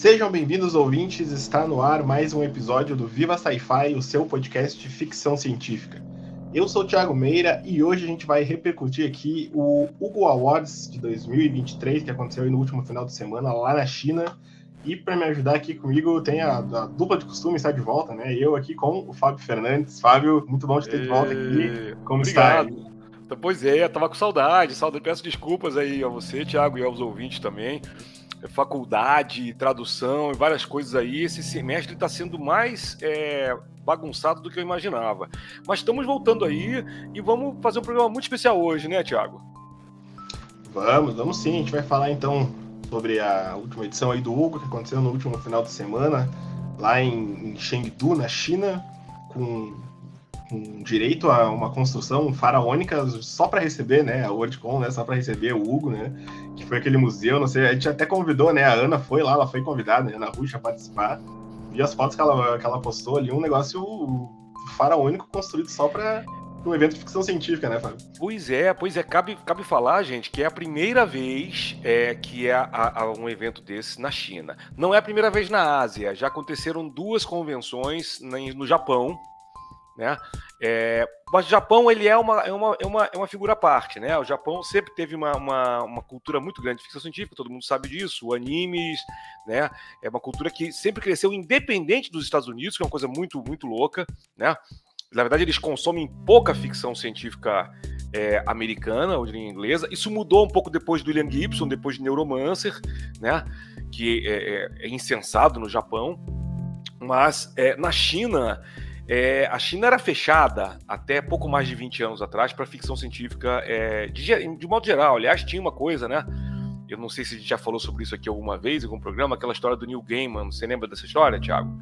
Sejam bem-vindos, ouvintes. Está no ar mais um episódio do Viva Sci-Fi, o seu podcast de ficção científica. Eu sou o Thiago Meira e hoje a gente vai repercutir aqui o Hugo Awards de 2023, que aconteceu no último final de semana lá na China. E para me ajudar aqui comigo, tem a, a, dupla de costume estar de volta, né? Eu aqui com o Fábio Fernandes. Fábio, muito bom te ter de volta aqui. Como Obrigado. está? Então, pois é, tava com saudade, saudade. Peço desculpas aí a você, Thiago, e aos ouvintes também. É, faculdade, tradução e várias coisas aí. Esse semestre está sendo mais é, bagunçado do que eu imaginava. Mas estamos voltando aí e vamos fazer um programa muito especial hoje, né, Thiago? Vamos, vamos sim. A gente vai falar então sobre a última edição aí do Hugo, que aconteceu no último final de semana, lá em, em Chengdu, na China, com, com, direito a uma construção faraônica só para receber, né, a WorldCon, né, só para receber o Hugo, né, que foi aquele museu, não sei, a gente até convidou, né, a Ana foi lá, ela foi convidada, né, Ana Ruxa, a participar, vi as fotos que ela, que ela postou ali, um negócio faraônico construído só para um evento de ficção científica, né, Fábio? Pois é, pois é. Cabe, cabe falar, gente, que é a primeira vez é, que é a, a um evento desse na China. Não é a primeira vez na Ásia. Já aconteceram duas convenções no Japão, né? É, mas o Japão ele é uma, é, uma, é, uma, é uma figura à parte, né? O Japão sempre teve uma, uma, uma, cultura muito grande de ficção científica, todo mundo sabe disso, animes, né? É uma cultura que sempre cresceu independente dos Estados Unidos, que é uma coisa muito, muito louca, né? Na verdade, eles consomem pouca ficção científica é, americana ou inglesa. Isso mudou um pouco depois do William Gibson, depois de Neuromancer, né? Que é, é, é insensado no Japão. Mas é, na China, é, a China era fechada até pouco mais de 20 anos atrás para ficção científica é, de, de modo geral. Aliás, tinha uma coisa, né? Eu não sei se a gente já falou sobre isso aqui alguma vez, em algum programa, aquela história do Neil Gaiman. Você lembra dessa história, Thiago?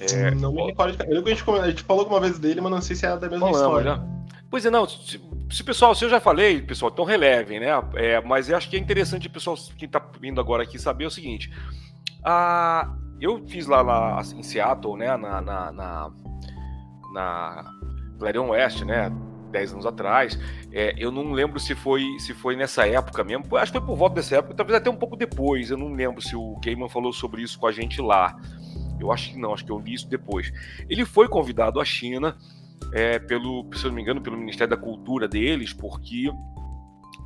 É, não me recordo. Eu lembro que a gente, falou alguma vez dele, mas não sei se é da mesma história. Já. Pois é, não. Se, se, pessoal, se eu já falei, pessoal, então relevem, né? É, mas eu acho que é interessante o pessoal que está vindo agora aqui saber o seguinte. A, eu fiz lá, lá em Seattle, né? Na, na, na, na Clarion West, né? 10 anos atrás. É, eu não lembro se foi se foi nessa época mesmo. Acho que foi por volta dessa época, talvez até um pouco depois. Eu não lembro se o Gaiman falou sobre isso com a gente lá. Eu acho que não, acho que eu li isso depois. Ele foi convidado à China, é, pelo, se eu não me engano, pelo Ministério da Cultura deles, porque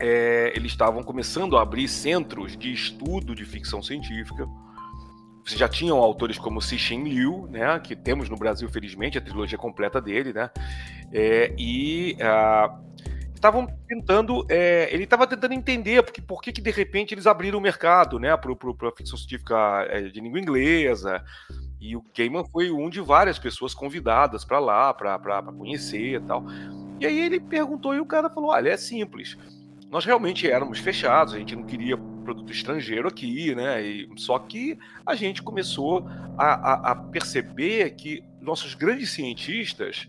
é, eles estavam começando a abrir centros de estudo de ficção científica. Já tinham autores como Cixin Liu, né, que temos no Brasil, felizmente, a trilogia completa dele, né, é, e uh, estavam tentando, é, ele estava tentando entender porque, por que, que de repente eles abriram o mercado, né, para a ficção científica é, de língua inglesa. E o Gaiman foi um de várias pessoas convidadas para lá, para conhecer e tal. E aí ele perguntou e o cara falou: olha, é simples. Nós realmente éramos fechados, a gente não queria produto estrangeiro aqui, né? E, só que a gente começou a, a, a perceber que nossos grandes cientistas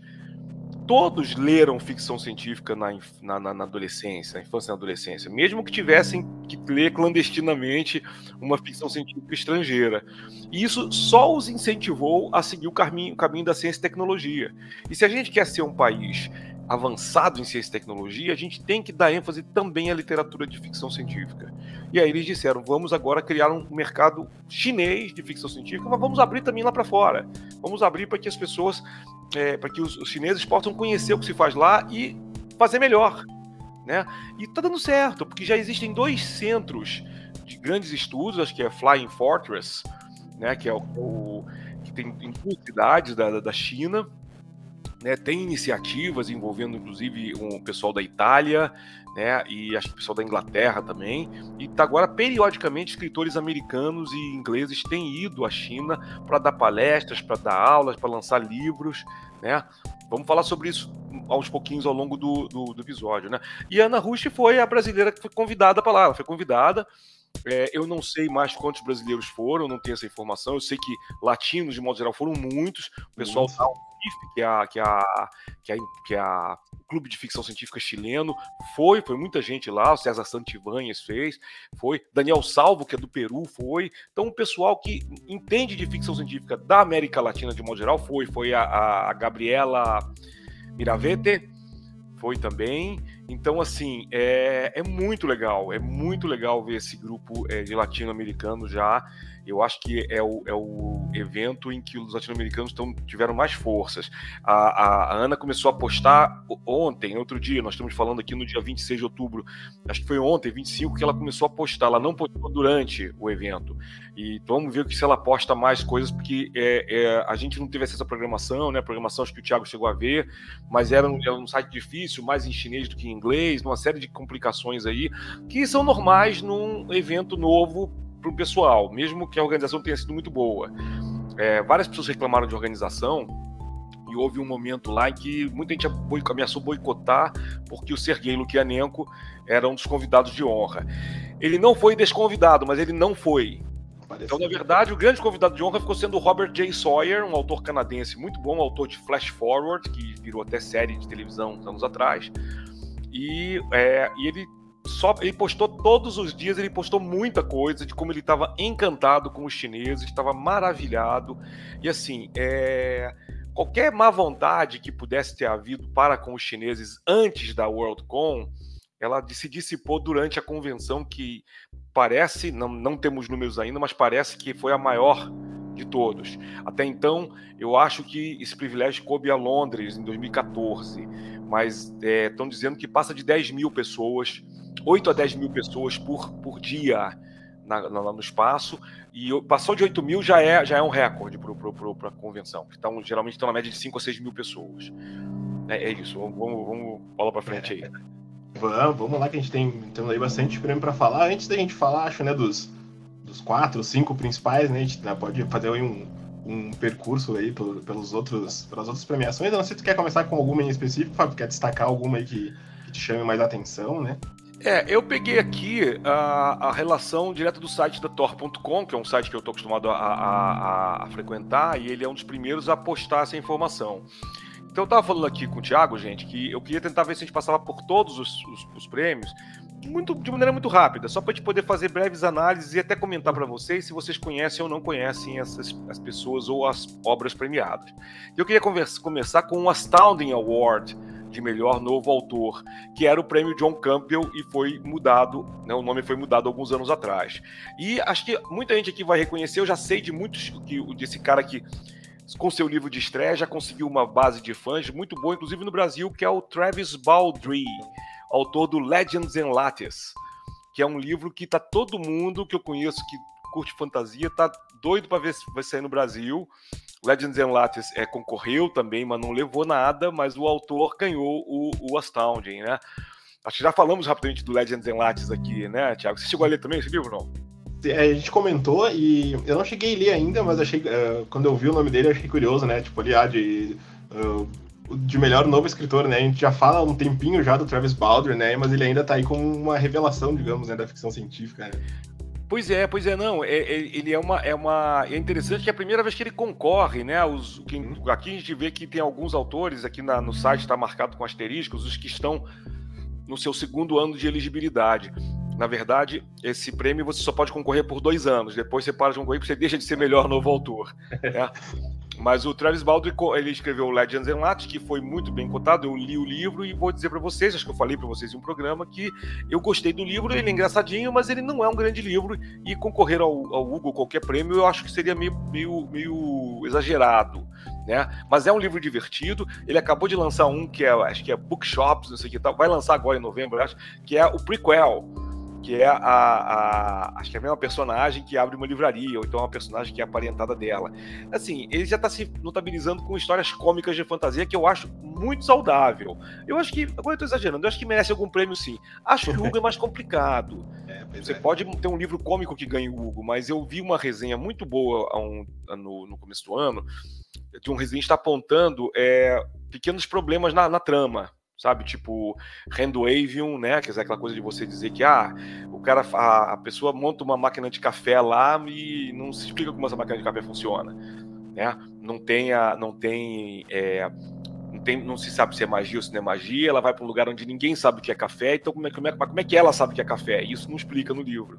todos leram ficção científica na, na, na, adolescência, na infância e na adolescência, mesmo que tivessem que ler clandestinamente uma ficção científica estrangeira. E isso só os incentivou a seguir o caminho, o caminho da ciência e tecnologia. E se a gente quer ser um país avançado em ciência e tecnologia, a gente tem que dar ênfase também à literatura de ficção científica. E aí eles disseram: vamos agora criar um mercado chinês de ficção científica, mas vamos abrir também lá para fora. Vamos abrir para que as pessoas, é, para que os, os, chineses possam conhecer o que se faz lá e fazer melhor. Né? E está dando certo, porque já existem dois centros de grandes estudos, acho que é Flying Fortress, né, que é o, o que tem em duas cidades da, da China, né, tem iniciativas envolvendo inclusive o pessoal da Itália, né, e acho que o pessoal da Inglaterra também. E tá agora periodicamente escritores americanos e ingleses têm ido à China para dar palestras, para dar aulas, para lançar livros, né? Vamos falar sobre isso aos pouquinhos ao longo do, do, do episódio, né? E Ana Rush foi a brasileira que foi convidada para lá. Ela foi convidada. É, eu não sei mais quantos brasileiros foram, não tenho essa informação. Eu sei que latinos, de modo geral, foram muitos. O pessoal que é a, que é a, que é a, que é a Clube de Ficção Científica chileno, foi, foi muita gente lá, o César Santibanhas fez, foi, Daniel Salvo, que é do Peru, foi. Então, o pessoal que entende de ficção científica da América Latina de modo geral foi, foi a, a Gabriela Miravete, foi também, Então, assim, é, é muito legal, é muito legal ver esse grupo é, de latino-americanos já eu acho que é o, é o evento em que os latino-americanos tiveram mais forças. A, a, a, Ana começou a postar ontem, outro dia, nós estamos falando aqui no dia 26 de outubro, acho que foi ontem, 25, que ela começou a postar. Ela não postou durante o evento. E vamos ver se ela posta mais coisas, porque é, é, a gente não teve acesso à programação, né? A programação acho que o Thiago chegou a ver, mas era um, era um site difícil, mais em chinês do que em inglês, uma série de complicações aí, que são normais num evento novo para o pessoal, mesmo que a organização tenha sido muito boa. É, várias pessoas reclamaram de organização e houve um momento lá em que muita gente ameaçou boicotar porque o Sergei Lukianenko era um dos convidados de honra. Ele não foi desconvidado, mas ele não foi. Então, na verdade, o grande convidado de honra ficou sendo o Robert J. Sawyer, um autor canadense muito bom, autor de Flash Forward, que virou até série de televisão uns anos atrás. E, é, e ele só ele postou todos os dias, ele postou muita coisa de como ele estava encantado com os chineses, estava maravilhado. E assim, é, qualquer má vontade que pudesse ter havido para com os chineses antes da Worldcon, ela se dissipou durante a convenção que parece, não, não temos números ainda, mas parece que foi a maior de todos. Até então, eu acho que esse privilégio coube a Londres em 2014, mas estão é, dizendo que passa de 10 mil pessoas 8 a 10 mil pessoas por, por dia na, na, no espaço, e passou de 8 mil já é, já é um recorde para a convenção. Então, geralmente estão na média de 5 a 6 mil pessoas. É, é isso, vamos, vamos, vamos bola para frente aí. Vamos, vamos lá que a gente tem temos aí bastante prêmio para falar. Antes da gente falar, acho, né, dos, dos quatro, cinco principais, né, a gente né, pode fazer aí um, um percurso aí pelos outros, pelas outras premiações. Eu não sei se tu quer começar com alguma em específico, Fábio, quer destacar alguma aí que, que te chame mais atenção, né? É, eu peguei aqui a, a relação direta do site da Tor.com, que é um site que eu estou acostumado a, a, a, frequentar, e ele é um dos primeiros a postar essa informação. Então eu estava falando aqui com o Thiago, gente, que eu queria tentar ver se a gente passava por todos os, os, os prêmios muito, de maneira muito rápida, só para a gente poder fazer breves análises e até comentar para vocês se vocês conhecem ou não conhecem essas as pessoas ou as obras premiadas. Eu queria conversa, começar com o Astounding Award, de melhor novo autor, que era o prêmio John Campbell e foi mudado, né, o nome foi mudado alguns anos atrás. E acho que muita gente aqui vai reconhecer, eu já sei de muitos que desse cara que com seu livro de estreia já conseguiu uma base de fãs muito boa, inclusive no Brasil, que é o Travis Baldry, autor do Legends and Lattes, que é um livro que tá todo mundo que eu conheço que curte fantasia tá doido para ver se vai sair no Brasil. Legends and Lattes é, concorreu também, mas não levou nada, mas o autor ganhou o, o Astounding, né? Acho que já falamos rapidamente do Legends and Lattes aqui, né, Thiago? Você chegou a ler também esse livro, não? É, a gente comentou e eu não cheguei a ler ainda, mas achei uh, quando eu vi o nome dele, achei curioso, né? Tipo, ali, ah, de, uh, de melhor novo escritor, né? A gente já fala um tempinho já do Travis Baldwin, né? Mas ele ainda tá aí com uma revelação, digamos, né, da ficção científica. Né? Pois é, pois é, não. É, é, ele é uma, é uma. É interessante que é a primeira vez que ele concorre, né? Os, quem, aqui a gente vê que tem alguns autores, aqui na, no site está marcado com asteriscos, os que estão no seu segundo ano de elegibilidade. Na verdade, esse prêmio você só pode concorrer por dois anos. Depois você para de concorrer porque você deixa de ser melhor novo autor. Né? Mas o Travis Baldwin, ele escreveu Legends and Lattes, que foi muito bem cotado. Eu li o livro e vou dizer para vocês, acho que eu falei para vocês em um programa, que eu gostei do livro. Ele é engraçadinho, mas ele não é um grande livro. E concorrer ao, ao Hugo qualquer prêmio, eu acho que seria meio, meio, meio exagerado. Né? Mas é um livro divertido. Ele acabou de lançar um que é, acho que é Bookshops, não sei o que tal. Vai lançar agora em novembro, acho, que é o prequel que é a, a, acho que é a mesma personagem que abre uma livraria, ou então uma personagem que é aparentada dela. Assim, ele já está se notabilizando com histórias cômicas de fantasia que eu acho muito saudável. Eu acho que, agora eu tô exagerando, eu acho que merece algum prêmio sim. Acho que o Hugo é mais complicado. É, Você é. pode ter um livro cômico que ganhe o Hugo, mas eu vi uma resenha muito boa um, no, no começo do ano, de um resenhista apontando é, pequenos problemas na, na trama sabe? Tipo, handwavium, né? Quer dizer, aquela coisa de você dizer que ah, o cara, a, a, pessoa monta uma máquina de café lá e não se explica como essa máquina de café funciona, né? Não tem, a, não tem, é, não tem, não se sabe se é magia ou se não é magia. Ela vai para um lugar onde ninguém sabe o que é café. Então, como é, como é, como é que ela sabe o que é café? Isso não explica no livro.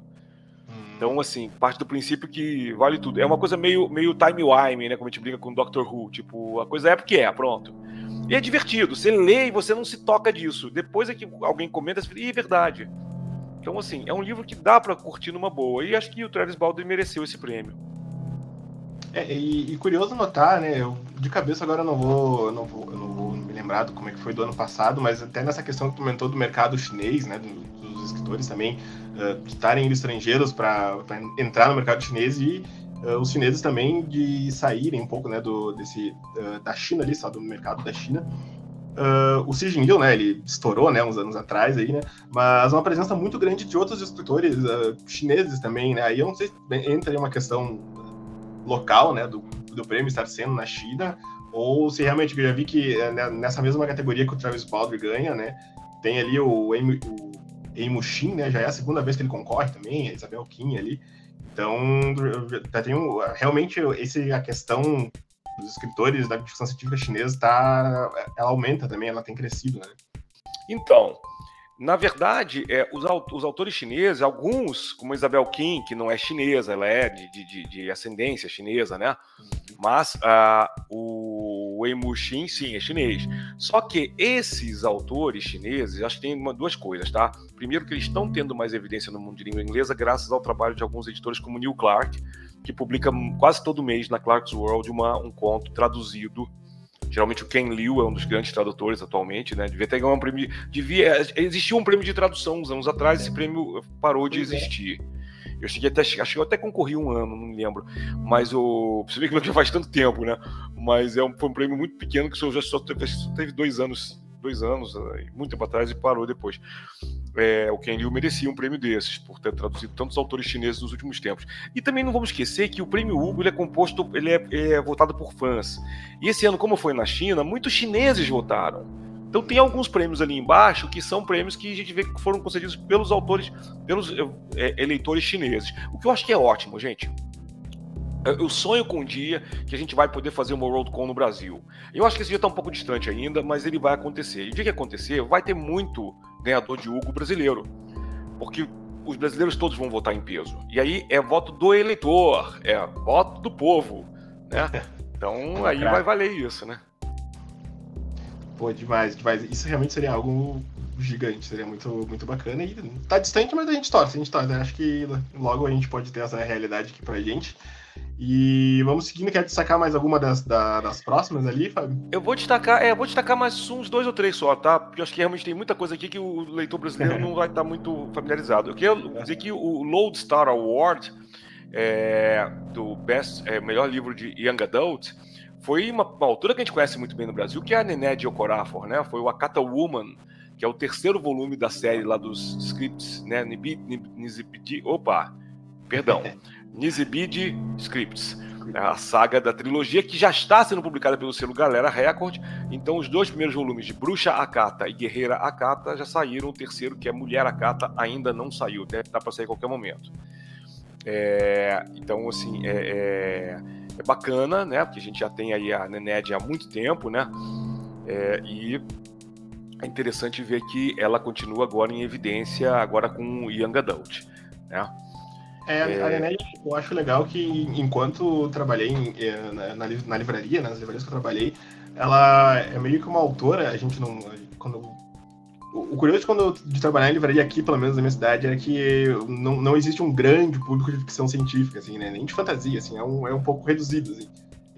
Hum. Então, assim, parte do princípio que vale tudo. É uma coisa meio, meio time-wime, né? Como a gente brinca com o Doctor Who. Tipo, a coisa é porque é, pronto. E é divertido. Você lê e você não se toca disso. Depois é que alguém comenta, fala, é verdade. Então, assim, é um livro que dá para curtir numa boa. E acho que o Travis Baldwin mereceu esse prêmio. É, e, e, curioso notar, né? Eu, de cabeça agora eu não vou, não vou, eu não vou me lembrar do como é que foi do ano passado, mas até nessa questão que comentou do mercado chinês, né? Dos escritores também uh, estarem estrangeiros para entrar no mercado chinês e uh, os chineses também de saírem um pouco, né? Do desse uh, da China ali, só do mercado da China. Uh, o Xi Jinping, né, ele estourou, né, uns anos atrás aí, né, mas uma presença muito grande de outros escritores chineses também, né, aí eu não sei se entra em uma questão local, né, do, do prêmio estar sendo na China, ou se realmente, eu já vi que eh, né, nessa mesma categoria que o Travis Baldwin ganha, né, tem ali o Emu Shin, né, já é a segunda vez que ele concorre também, a Isabel Kim ali, então já realmente esse, a questão dos escritores da ficção científica chinesa tá, ela aumenta também, ela tem crescido, né? Então, na verdade, é, os, os, autores chineses, alguns, como Isabel Kim, que não é chinesa, ela é de, de, de ascendência chinesa, né? Mas uh, o Wei Muxin, sim, é chinês. Só que esses autores chineses, acho que tem uma, duas coisas, tá? Primeiro, que eles estão tendo mais evidência no mundo de língua inglesa graças ao trabalho de alguns editores como Neil Clark, que publica quase todo mês na Clark's World uma, um conto traduzido Geralmente o Ken Liu é um dos grandes tradutores atualmente, né? Devia ter ganhado um prêmio. Devia, existia um prêmio de tradução uns anos atrás, esse prêmio parou de é. existir. Eu cheguei até, acho que eu até concorri um ano, não me lembro. Mas o. Você vê que já faz tanto tempo, né? Mas é um, foi um prêmio muito pequeno que só, já só teve, só teve dois anos dois anos, muito tempo atrás, e parou depois. É, o Ken Liu merecia um prêmio desses, por ter traduzido tantos autores chineses nos últimos tempos. E também não vamos esquecer que o prêmio Hugo ele é composto, ele é, é votado por fãs. E esse ano, como foi na China, muitos chineses votaram. Então tem alguns prêmios ali embaixo que são prêmios que a gente vê que foram concedidos pelos autores, pelos é, eleitores chineses. O que eu acho que é ótimo, gente. Eu sonho com um dia que a gente vai poder fazer uma Worldcon no Brasil. Eu acho que esse dia está um pouco distante ainda, mas ele vai acontecer. E o dia que acontecer, vai ter muito ganhador de Hugo brasileiro. Porque os brasileiros todos vão votar em peso. E aí é voto do eleitor, é voto do povo. Né? Então aí vai valer isso, né? Pô, demais, demais. Isso realmente seria algo gigante, seria muito, muito bacana. E tá distante, mas a gente torce, a gente torce. Acho que logo a gente pode ter essa realidade aqui pra gente. E vamos seguindo, quer destacar mais alguma das, da, das próximas ali, Fábio? Eu vou destacar, é, vou destacar mais uns dois ou três só, tá? Porque eu acho que realmente tem muita coisa aqui que o leitor brasileiro não vai estar muito familiarizado. Eu quero dizer que o Lodestar Award é, do Best, é, melhor livro de Young Adult foi uma, uma, autora que a gente conhece muito bem no Brasil, que é a Nené de Okorafor, né? Foi o Akata Woman, que é o terceiro volume da série lá dos scripts, né? Nizibidi, opa, perdão. Nizibid Scripts, a saga da trilogia que já está sendo publicada pelo selo Galera Record. Então, os dois primeiros volumes de Bruxa Akata e Guerreira Akata já saíram. O terceiro, que é Mulher Akata, ainda não saiu. Deve estar para sair a qualquer momento. É, então, assim, é, é, é, bacana, né? Porque a gente já tem aí a Nened há muito tempo, né? É, e é interessante ver que ela continua agora em evidência, agora com Young Adult, né? É, a é... eu acho legal que enquanto trabalhei eh, na, na, livraria, nas livrarias que eu trabalhei, ela é meio que uma autora, a gente não. Quando, o curioso de, quando, de trabalhar em livraria aqui, pelo menos na minha cidade, é que não, não existe um grande público de ficção científica, assim, né? Nem de fantasia, assim, é um, é um pouco reduzido, assim.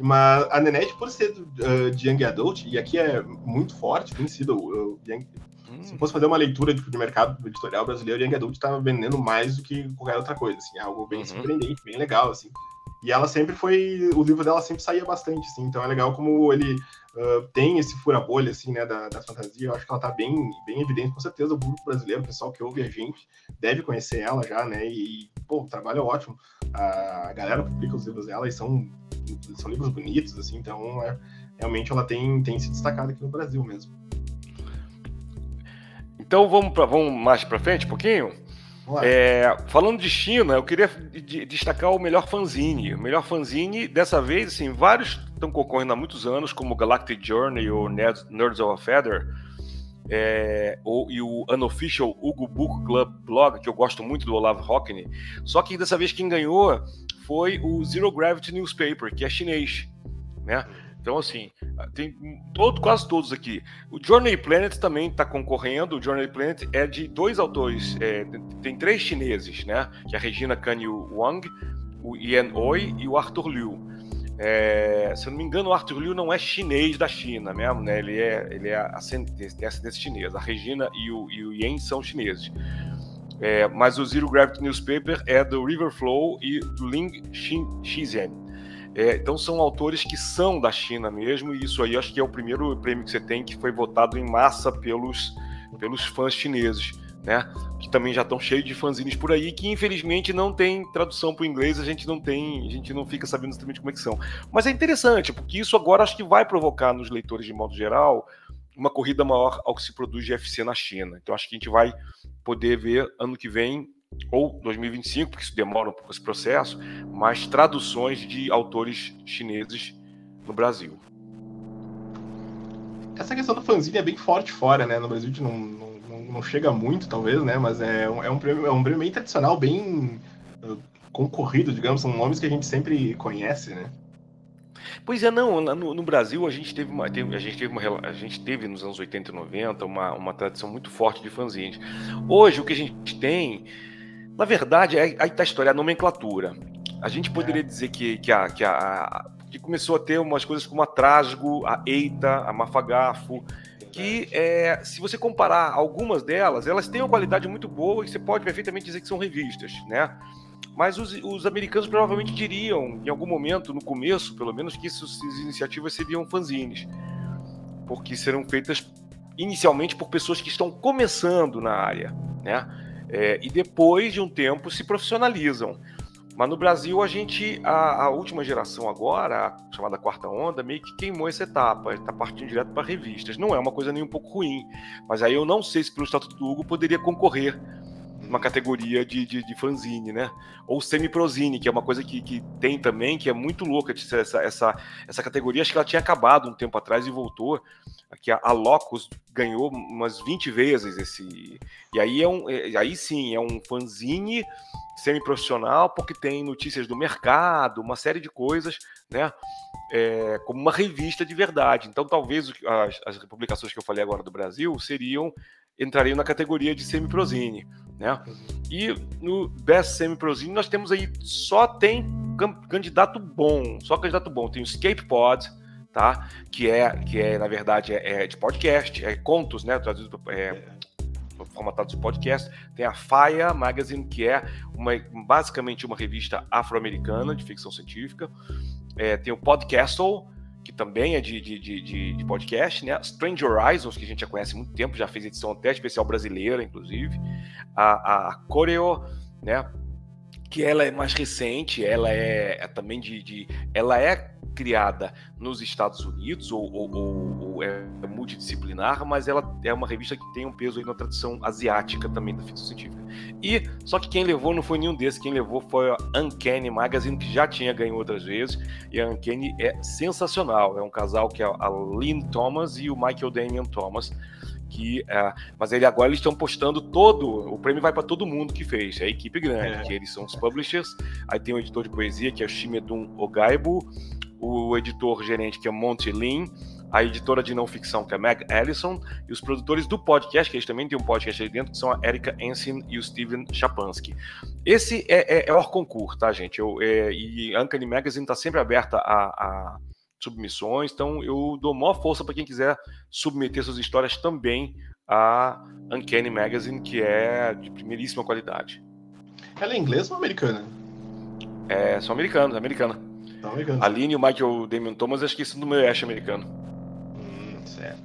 Mas a Nenete, por ser uh, de Young Adult, e aqui é muito forte, tem sido uh, young, Hum. Se fosse fazer uma leitura de, de mercado editorial brasileiro, Young Adult estava vendendo mais do que qualquer outra coisa, assim, é algo bem uhum. surpreendente, bem legal, assim. E ela sempre foi, o livro dela sempre saía bastante, assim, então é legal como ele uh, tem esse fura-bolha, assim, né, da, da fantasia, eu acho que ela tá bem, bem evidente, com certeza o público brasileiro, o pessoal que ouve a gente, deve conhecer ela já, né, e, pô, o trabalho é ótimo, a galera publica os livros dela e são, são livros bonitos, assim, então é, realmente ela tem, tem se destacado aqui no Brasil mesmo. Então vamos, pra, vamos mais para frente um pouquinho? É, falando de China, eu queria destacar o melhor fanzine. O melhor fanzine, dessa vez, assim, vários estão concorrendo há muitos anos, como Galactic Journey ou Nerds of a Feather, é, ou, e o Unofficial Hugo Book Club Blog, que eu gosto muito do Olaf Hockney. Só que dessa vez quem ganhou foi o Zero Gravity Newspaper, que é chinês. Né? Então, assim, tem todo, quase todos aqui. O Journey Planet também está concorrendo. O Journey Planet é de dois autores, é, tem três chineses, né? Que é a Regina Canyu Wang, o Ian Oi e o Arthur Liu. É, se eu não me engano, o Arthur Liu não é chinês da China mesmo, né? Ele é, ele é ascendência, tem ascendência chinesa. A Regina e o, e o Ian são chineses. É, mas o Zero Gravity Newspaper é do River Flow e do Ling Xizen. É, então são autores que são da China mesmo, e isso aí acho que é o primeiro prêmio que você tem que foi votado em massa pelos, pelos fãs chineses, né? Que também já estão cheios de fanzines por aí, que infelizmente não tem tradução para o inglês, a gente não tem, a gente não fica sabendo exatamente como é que são. Mas é interessante, porque isso agora acho que vai provocar nos leitores de modo geral uma corrida maior ao que se produz de FC na China. Então acho que a gente vai poder ver ano que vem ou 2025, porque isso demora um pouco esse processo, mas traduções de autores chineses no Brasil. Essa questão do fanzine é bem forte fora, né? No Brasil a gente não, não, não chega muito, talvez, né? Mas é um, é um, prêmio, é um prêmio bem tradicional, bem uh, concorrido, digamos, são nomes que a gente sempre conhece, né? Pois é, não, no, no Brasil a gente teve uma, teve, a gente teve uma, a gente teve nos anos 80 e 90 uma, uma tradição muito forte de fanzines. Hoje o que a gente tem na verdade, aí está a história, a nomenclatura. A gente poderia é. dizer que, que, a, que, a, que começou a ter umas coisas como a Trasgo, a Eita, a Mafagafo, que é, se você comparar algumas delas, elas têm uma qualidade muito boa e você pode perfeitamente dizer que são revistas, né? Mas os, os americanos provavelmente diriam, em algum momento, no começo, pelo menos, que essas iniciativas seriam fanzines, porque serão feitas inicialmente por pessoas que estão começando na área, né? É, e depois de um tempo se profissionalizam. Mas no Brasil, a gente, a, a, última geração agora, a chamada quarta onda, meio que queimou essa etapa, está partindo direto para revistas. Não é uma coisa nem um pouco ruim, mas aí eu não sei se pelo Estatuto do Hugo poderia concorrer uma categoria de, de, de fanzine, né? Ou semi-prozine, que é uma coisa que, que tem também, que é muito louca. Essa, essa, essa categoria, acho que ela tinha acabado um tempo atrás e voltou. Aqui a, a Locus ganhou umas 20 vezes esse. E aí é um. É, aí sim, é um fanzine semi-profissional, porque tem notícias do mercado, uma série de coisas, né? É, como uma revista de verdade. Então, talvez as, as publicações que eu falei agora do Brasil seriam entrariam na categoria de semi-prozine. Né? E no Best Semi-Prozine nós temos aí, só tem candidato bom, só candidato bom. Tem o Escape Pod, tá? que, é, que é, na verdade, é, é de podcast, é contos, né? traduzido é, formatados de podcast. Tem a Faia Magazine, que é uma, basicamente uma revista afro-americana de ficção científica. É, tem o Podcastle, que também é de, de, de, de, podcast, né? Strange Horizons, que a gente já conhece há muito tempo, já fez edição até especial brasileira, inclusive. A, a Coreo, né? Que ela é mais recente, ela é, é também de, de, Ela é criada nos Estados Unidos, ou, ou, ou, é multidisciplinar, mas ela é uma revista que tem um peso aí na tradição asiática também da ficção científica. E só que quem levou não foi nenhum desses, quem levou foi a Uncanny Magazine, que já tinha ganho outras vezes, e a Uncanny é sensacional. É um casal que é a Lynn Thomas e o Michael Damian Thomas que é, mas ele agora eles estão postando todo o prêmio vai para todo mundo que fez é a equipe grande é. que eles são os publishers aí tem o editor de poesia que é o Shimedun Ogaibu o editor gerente, que é Monty Lin, a editora de não ficção, que é Meg Ellison, e os produtores do podcast, que eles também têm um podcast aí dentro, que são a Erika Ensign e o Steven Chapansky. Esse é, é, é o concurso, tá, gente? Eu, é, e Uncanny Magazine está sempre aberta a, a, submissões, então eu dou maior força para quem quiser submeter suas histórias também a Uncanny Magazine, que é de primeiríssima qualidade. Ela é inglesa ou americana? É, são americanos, americana. Tá americano. Aline e o Michael Damon Thomas, acho que isso no meu Ash americano. Hum, certo.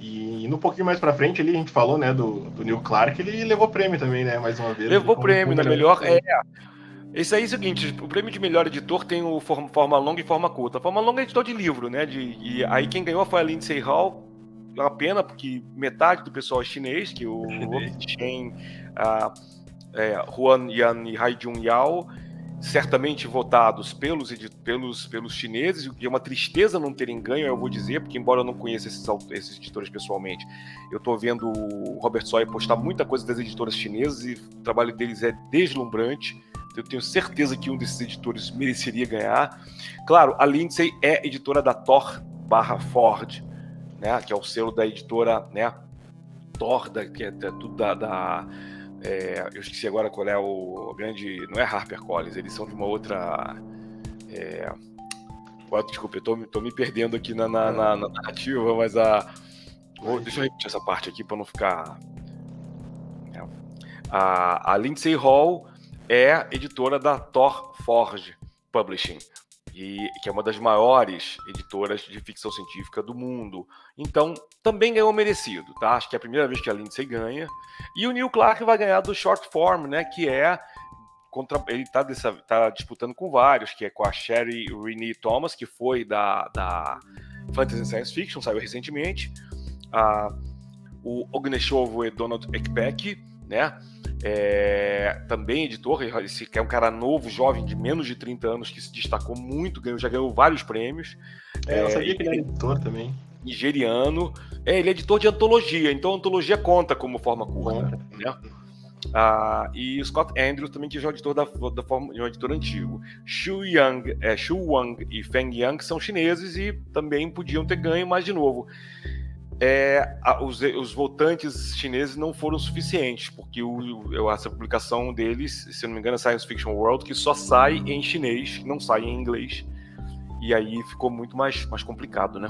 E indo um pouquinho mais pra frente ali, a gente falou, né, do, do Neil Clark, ele levou prêmio também, né, mais uma vez. Levou prêmio, na melhor. É, esse aí é o seguinte, o prêmio de melhor editor tem o forma, forma longa e forma curta. A forma longa é editor de livro, né? De, e aí quem ganhou foi a Lindsay Hall. É uma pena, porque metade do pessoal é chinês, que o Chen, a, é, Huan Yan e Haijun Yao certamente votados pelos, pelos, pelos chineses, e é uma tristeza não terem ganho, eu vou dizer, porque embora eu não conheça esses, esses editores pessoalmente, eu estou vendo o Robert Sawyer postar muita coisa das editoras chinesas e o trabalho deles é deslumbrante, eu tenho certeza que um desses editores mereceria ganhar. Claro, a Lindsay é editora da Thor barra Ford, né? Que é o selo da editora, né? Thor, da, que é, é tudo da, da é, eu esqueci agora qual é o grande. Não é Harper Collins, eles são de uma outra. É, desculpa, eu tô, tô, me perdendo aqui na, na, na, na narrativa, mas a. Oh, deixa eu repetir essa parte aqui para não ficar. É, a, a Lindsay Hall é editora da Thor Forge Publishing e que é uma das maiores editoras de ficção científica do mundo. Então, também ganhou merecido, tá? Acho que é a primeira vez que a Lindsay ganha. E o Neil Clark vai ganhar do Short Form, né? Que é contra ele está tá disputando com vários, que é com a Sherry Renee Thomas, que foi da, da Fantasy Science Fiction, saiu recentemente. A, o Ogneshovo e Donald Ekpek, né? é, também editor, esse é um cara novo, jovem, de menos de 30 anos, que se destacou muito, ganhou, já ganhou vários prêmios. É, eu sabia que ele era editor também. Nigeriano. É, ele é editor de antologia, então antologia conta como forma curta. Né? Ah, e Scott Andrews também, que é editor da, da forma, de um editor antigo. Xu Yang, é, Xu Wang e Feng Yang são chineses e também podiam ter ganho, mas de novo, é, a, os, os, votantes chineses não foram suficientes, porque o, essa publicação deles, se não me engano, é Science Fiction World, que só sai em chinês, não sai em inglês. E aí ficou muito mais, mais complicado, né?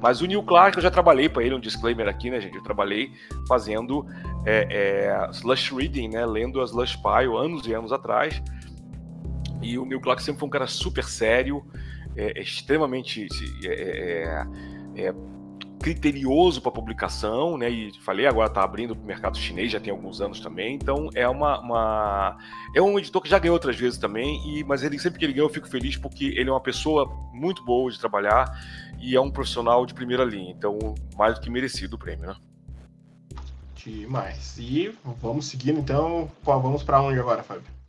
Mas o Neil Clark, eu já trabalhei para ele, um disclaimer aqui, né, gente? Eu trabalhei fazendo é, é, slush reading, né? Lendo as Slush Pile anos e anos atrás. E o Neil Clark sempre foi um cara super sério, é, extremamente é, é, é criterioso para publicação, né? E falei, agora está abrindo para o mercado chinês, já tem alguns anos também. Então é uma, uma, é um editor que já ganhou outras vezes também, e mas ele sempre que ele ganha eu fico feliz porque ele é uma pessoa muito boa de trabalhar e é um profissional de primeira linha. Então mais do que merecido o prêmio, né? Demais. E vamos seguindo então. Vamos para onde agora, Fábio?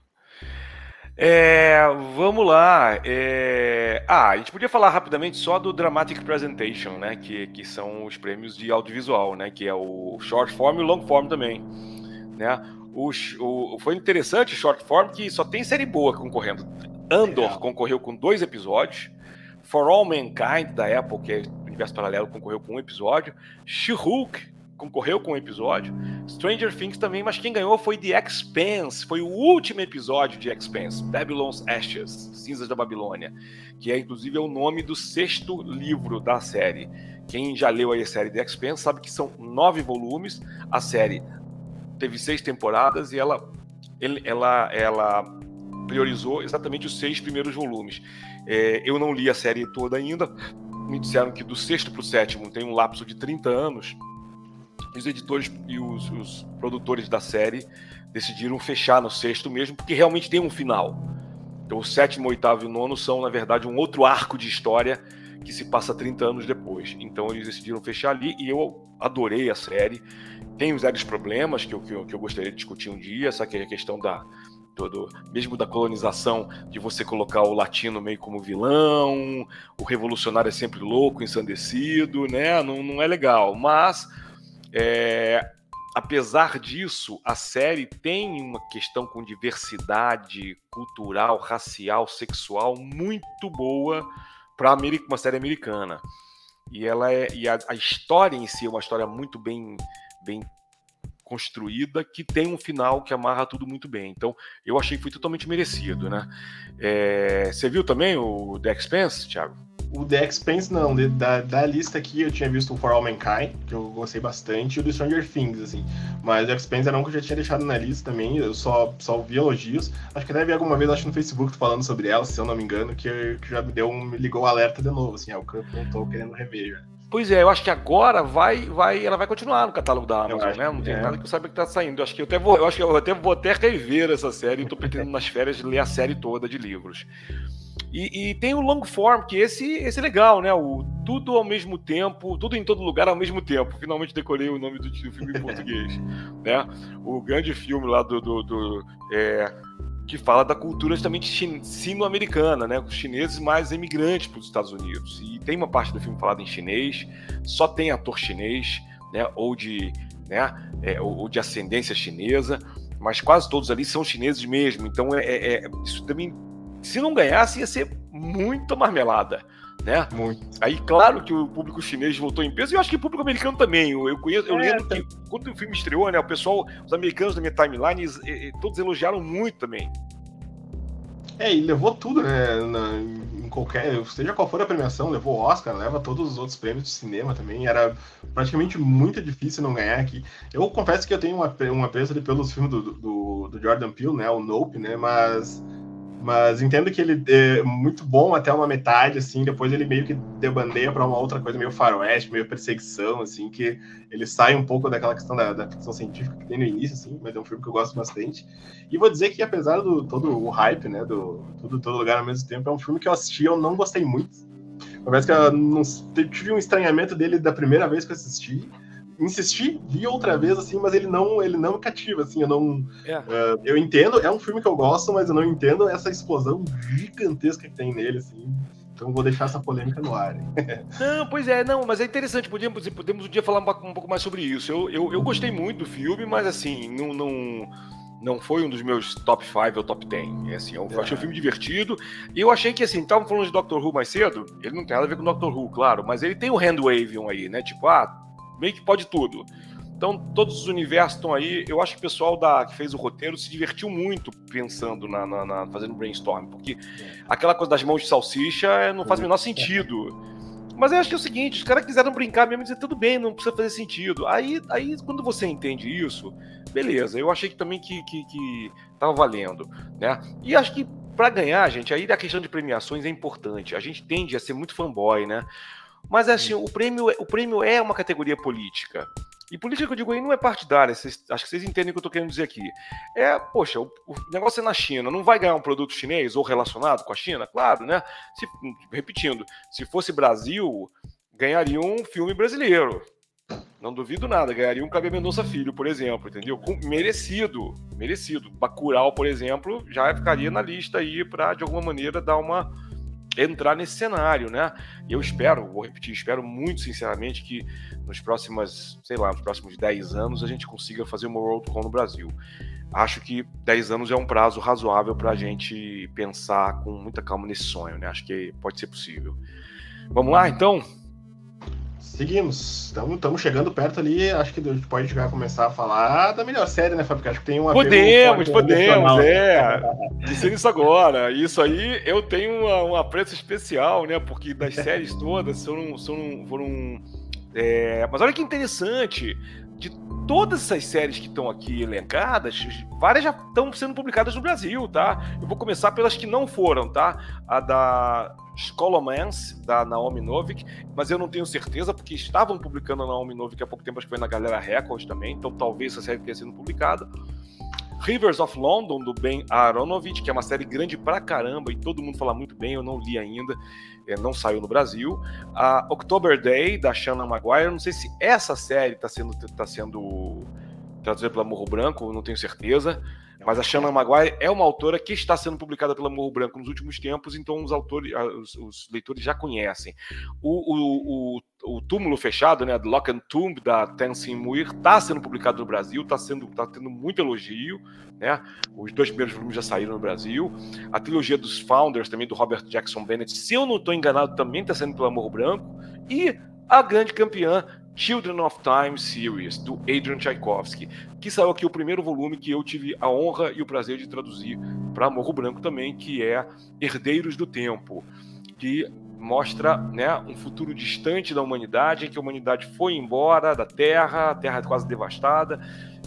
É, vamos lá. É... Ah, a gente podia falar rapidamente só do Dramatic Presentation, né? Que, que são os prêmios de audiovisual, né? Que é o Short Form e o Long Form também, né? O, o, foi interessante Short Form que só tem série boa concorrendo. Andor concorreu com dois episódios. For All Mankind da Apple, que é Universo Paralelo, concorreu com um episódio. She-Hulk concorreu com o episódio. Stranger Things também, mas quem ganhou foi The Expanse, foi o último episódio de Expanse, Babylon's Ashes, Cinzas da Babilônia, que é inclusive é o nome do sexto livro da série. Quem já leu a série The Expanse sabe que são nove volumes. A série teve seis temporadas e ela, ela, ela priorizou exatamente os seis primeiros volumes. É, eu não li a série toda ainda. Me disseram que do sexto para o sétimo tem um lapso de 30 anos os editores e os, os, produtores da série decidiram fechar no sexto mesmo, porque realmente tem um final. Então, o sétimo, oitavo e nono são, na verdade, um outro arco de história que se passa 30 anos depois. Então, eles decidiram fechar ali e eu adorei a série. Tem os problemas que eu, que eu, que eu gostaria de discutir um dia, essa que é a questão da, todo, mesmo da colonização, de você colocar o latino meio como vilão, o revolucionário é sempre louco, ensandecido, né? Não, não é legal. Mas é, apesar disso, a série tem uma questão com diversidade cultural, racial, sexual muito boa para uma série americana. E ela é e a, a, história em si é uma história muito bem bem construída que tem um final que amarra tudo muito bem. Então, eu achei que foi totalmente merecido, né? É, você viu também o The Expanse, Thiago? O The Expanse, não. Da, da lista aqui, eu tinha visto o For All Mankind, que eu gostei bastante, e o do Stranger Things, assim. Mas o The Expanse era um que eu já tinha deixado na lista também, eu só, só vi elogios. Acho que até vi alguma vez, acho no Facebook, falando sobre ela, se eu não me engano, que, que já me deu um, me ligou o alerta de novo, assim, é o que eu tô querendo rever já. Pois é, eu acho que agora vai, vai, ela vai continuar no catálogo da Amazon, né? Não tem é. nada que eu saiba que tá saindo. Eu acho que eu até vou, eu acho que eu até vou até rever essa série. Estou pretendendo nas férias ler a série toda de livros. E, e, tem o long form, que esse, esse é legal, né? O tudo ao mesmo tempo, tudo em todo lugar ao mesmo tempo. Finalmente decorei o nome do, do filme em português, né? O grande filme lá do, do, do é, que fala da cultura justamente sino-americana, né? Os chineses mais emigrantes para os Estados Unidos. E tem uma parte do filme falada em chinês, só tem ator chinês, né? Ou de, né? É, ou de ascendência chinesa mas quase todos ali são chineses mesmo. Então, é, é, é isso também, se não ganhasse, ia ser muita marmelada. Né? Muito. Aí, claro que o público chinês voltou em peso, e eu acho que o público americano também. Eu, conheço, eu é, lembro tá. que quando o filme estreou, né, o pessoal, os americanos da minha timeline, todos elogiaram muito também. É, e levou tudo, né? Na, em qualquer. Seja qual for a premiação, levou o Oscar, leva todos os outros prêmios de cinema também. Era praticamente muito difícil não ganhar aqui. Eu confesso que eu tenho uma, uma presa pelos filmes do, do, do Jordan Peele, né? O Nope, né? Mas mas entendo que ele é muito bom até uma metade, assim, depois ele meio que debandeia para uma outra coisa meio faroeste, meio perseguição, assim, que ele sai um pouco daquela questão da, da, ficção científica que tem no início, assim, mas é um filme que eu gosto bastante. E vou dizer que apesar do todo o hype, né, do tudo todo lugar ao mesmo tempo, é um filme que eu assisti, eu não gostei muito. Parece que eu não, tive um estranhamento dele da primeira vez que eu assisti, insisti, vi outra vez, assim, mas ele não, ele não me cativa, assim, eu não... É. Uh, eu entendo, é um filme que eu gosto, mas eu não entendo essa explosão gigantesca que tem nele, assim, então vou deixar essa polêmica no ar. não, pois é, não, mas é interessante, podemos, podemos um dia falar um pouco mais sobre isso. Eu, eu, eu gostei muito do filme, mas assim, não, não, não foi um dos meus top 5 ou top 10. É, assim, eu é. achei o filme divertido. E eu achei que, assim, estavam falando de Doctor Who mais cedo, ele não tem nada a ver com Doctor Who, claro, mas ele tem o hand waving aí, né? Tipo, ah, meio que pode tudo. Então, todos os universos estão aí. Eu acho que o pessoal da, que fez o roteiro se divertiu muito pensando na, na, na fazendo brainstorm, porque aquela coisa das mãos de salsicha é, não faz o menor sentido. Mas eu acho que é o seguinte, os caras quiseram brincar mesmo e dizer, tudo bem, não precisa fazer sentido. Aí, aí quando você entende isso, beleza. Eu achei que também que, que, que tava valendo, né? E acho que para ganhar, gente, aí a questão de premiações é importante. A gente tende a ser muito fanboy, né? Mas assim, o prêmio, o prêmio é uma categoria política. E política que eu digo aí não é partidária, vocês, acho que vocês entendem o que eu estou querendo dizer aqui. É, poxa, o, o, negócio é na China, não vai ganhar um produto chinês ou relacionado com a China? Claro, né? Se, repetindo, se fosse Brasil, ganharia um filme brasileiro. Não duvido nada, ganharia um Cabe Mendonça Filho, por exemplo, entendeu? Com, merecido, merecido. Bacurau, por exemplo, já ficaria na lista aí para, de alguma maneira, dar uma entrar nesse cenário, né? E eu espero, vou repetir, espero muito sinceramente que nos próximos, sei lá, nos próximos 10 anos a gente consiga fazer uma Worldcon no Brasil. Acho que 10 anos é um prazo razoável para a gente pensar com muita calma nesse sonho, né? Acho que pode ser possível. Vamos lá, então? Seguimos. Estamos chegando perto ali. Acho que a gente pode já começar a falar da melhor série, né, Fábio? Acho que tem uma. Podemos, podemos, é. Dizer isso agora. Isso aí eu tenho uma, um apreço especial, né? Porque das séries todas foram. foram, foram é... Mas olha que interessante. Todas essas séries que estão aqui elencadas, várias já estão sendo publicadas no Brasil, tá? Eu vou começar pelas que não foram, tá? A da Scholomance, da Naomi Novik, mas eu não tenho certeza, porque estavam publicando a Naomi Novik há pouco tempo, acho que foi na Galera Records também, então talvez essa série tenha sido publicada. Rivers of London, do Ben Aronovich, que é uma série grande pra caramba e todo mundo fala muito bem, eu não li ainda, é, não saiu no Brasil. A October Day, da Shannon Maguire, não sei se essa série está sendo, tá sendo traduzida pela Morro Branco, não tenho certeza. Mas a Shannon Maguire é uma autora que está sendo publicada pela Morro Branco nos últimos tempos, então os autores, os, os leitores já conhecem. O, o, o, o, Túmulo Fechado, né, Lock and Tomb, da Tenzin Muir, está sendo publicado no Brasil, está sendo, tá tendo muito elogio, né? Os dois primeiros volumes já saíram no Brasil. A trilogia dos Founders, também do Robert Jackson Bennett, se eu não estou enganado, também está sendo pela Morro Branco. E a grande campeã Children of Time Series, do Adrian Tchaikovsky, que saiu aqui o primeiro volume que eu tive a honra e o prazer de traduzir para Morro Branco também, que é Herdeiros do Tempo, que mostra né, um futuro distante da humanidade, em que a humanidade foi embora da Terra, a Terra quase devastada,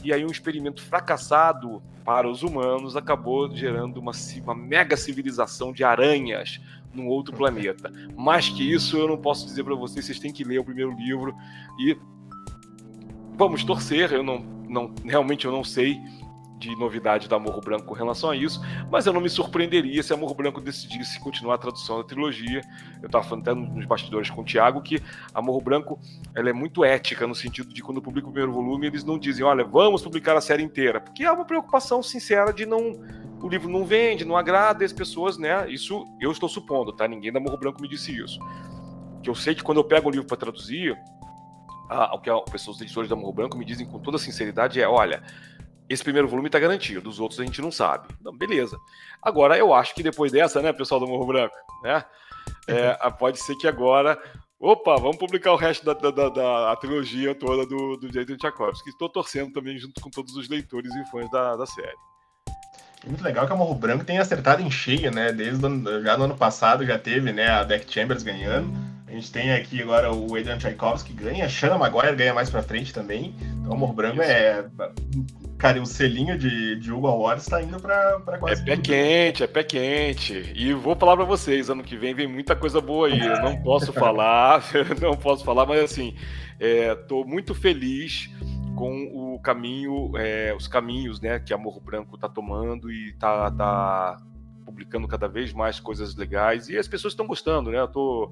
e aí um experimento fracassado para os humanos acabou gerando uma, uma mega civilização de aranhas num outro planeta. Mais que isso, eu não posso dizer para vocês, vocês têm que ler o primeiro livro e vamos torcer. Eu não, não realmente eu não sei de novidade da Morro Branco com relação a isso, mas eu não me surpreenderia se a Morro Branco decidisse continuar a tradução da trilogia. Eu estava falando até nos bastidores com o Tiago que a Morro Branco ela é muito ética no sentido de quando publica o primeiro volume, eles não dizem, olha, vamos publicar a série inteira, porque há uma preocupação sincera de não o livro não vende, não agrada as pessoas, né? Isso eu estou supondo, tá? Ninguém da Morro Branco me disse isso. Que eu sei que quando eu pego o livro para traduzir, a, o que as pessoas, os editores da Morro Branco me dizem com toda sinceridade é, olha, esse primeiro volume está garantido, os outros a gente não sabe. Então, beleza. Agora, eu acho que depois dessa, né, pessoal do Morro Branco, né? É, pode ser que agora. Opa, vamos publicar o resto da, da, da, da trilogia toda do, do Jason Tchaikovsky. Estou torcendo também junto com todos os leitores e fãs da, da série. Muito legal que a Morro Branco tem acertado em cheia, né? Desde já no ano passado já teve, né, a Deck Chambers ganhando. A gente tem aqui agora o Adrian Tchaikovsky ganha, a Shanna Maguire ganha mais pra frente também. Então o Morro Branco é Cara, o selinho de, de Hugo Awards está indo para quase. É pé quente, é pé quente. E vou falar para vocês, ano que vem vem muita coisa boa aí. Eu não posso falar, não posso falar, mas assim, é, muito feliz com o caminho, é, os caminhos, né, que a Morro Branco está tomando e está tá publicando cada vez mais coisas legais e as pessoas estão gostando, né? Eu tô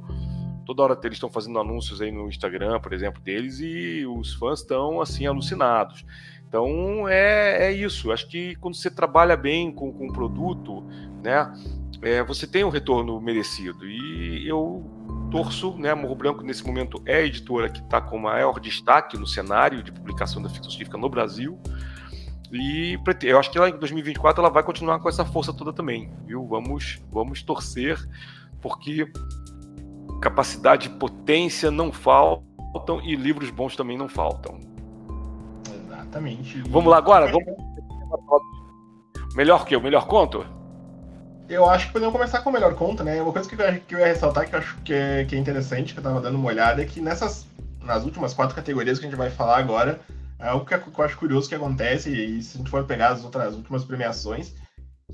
toda hora eles estão fazendo anúncios aí no Instagram, por exemplo, deles e os fãs estão assim alucinados. Então é, é isso. Acho que quando você trabalha bem com, com o produto, né, é, você tem um retorno merecido. E eu torço, né, Morro Branco nesse momento é a editora que está com maior destaque no cenário de publicação da ficção científica no Brasil. E eu acho que lá em 2024 ela vai continuar com essa força toda também, viu? Vamos, vamos torcer, porque capacidade e potência não faltam e livros bons também não faltam. Exatamente. Vamos lá agora? Vamos... Melhor que o melhor conto? Eu acho que podemos começar com o melhor conto, né? Uma coisa que eu, que eu ia ressaltar que eu acho que é, que é interessante, que eu tava dando uma olhada, é que nessas, nas últimas quatro categorias que a gente vai falar agora, é algo que eu acho curioso que acontece, e se a gente for pegar as outras as últimas premiações,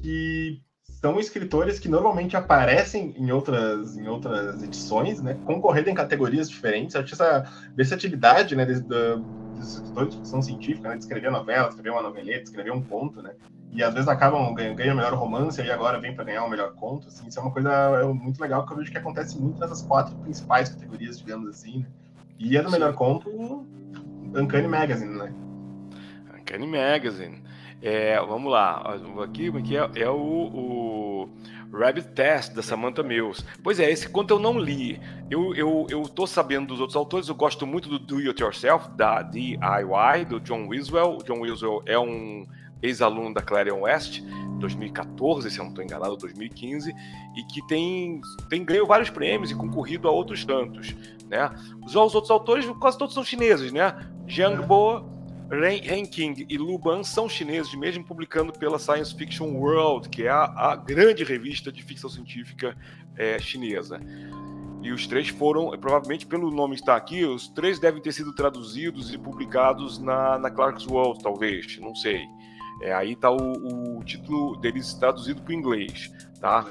que são escritores que normalmente aparecem em outras, em outras edições, né? Concorrendo em categorias diferentes. Eu acho essa versatilidade, né? Dos escritores de ficção científica, né? De escrever novela, escrever uma noveleta, escrever um conto, né? E às vezes acabam ganhando, ganham o melhor romance e agora vem para ganhar o melhor conto, assim. Isso é uma coisa é muito legal que eu vejo que acontece muito nessas quatro principais categorias, digamos assim, né? E é do melhor conto, Uncanny Magazine, né? Uncanny Magazine. É, vamos lá, aqui, aqui é, é o, o Rabbit Test, da Samantha Mills. Pois é, esse conto eu não li. Eu, eu, eu tô sabendo dos outros autores, eu gosto muito do Do It Yourself, da DIY, do John Wiswell. O John Wiswell é um ex-aluno da Clarion West, 2014, se eu não estou enganado, 2015, e que tem, tem ganho vários prêmios e concorrido a outros tantos. Né? Os, os outros autores, quase todos são chineses, né? Jiang Bo, Ren, Ren King e Lu Ban são chineses, mesmo publicando pela Science Fiction World, que é a, a grande revista de ficção científica é, chinesa. E os três foram, provavelmente pelo nome está aqui, os três devem ter sido traduzidos e publicados na, na Clark's World, talvez, não sei. É, aí está o, o, título deles traduzido para o inglês, tá?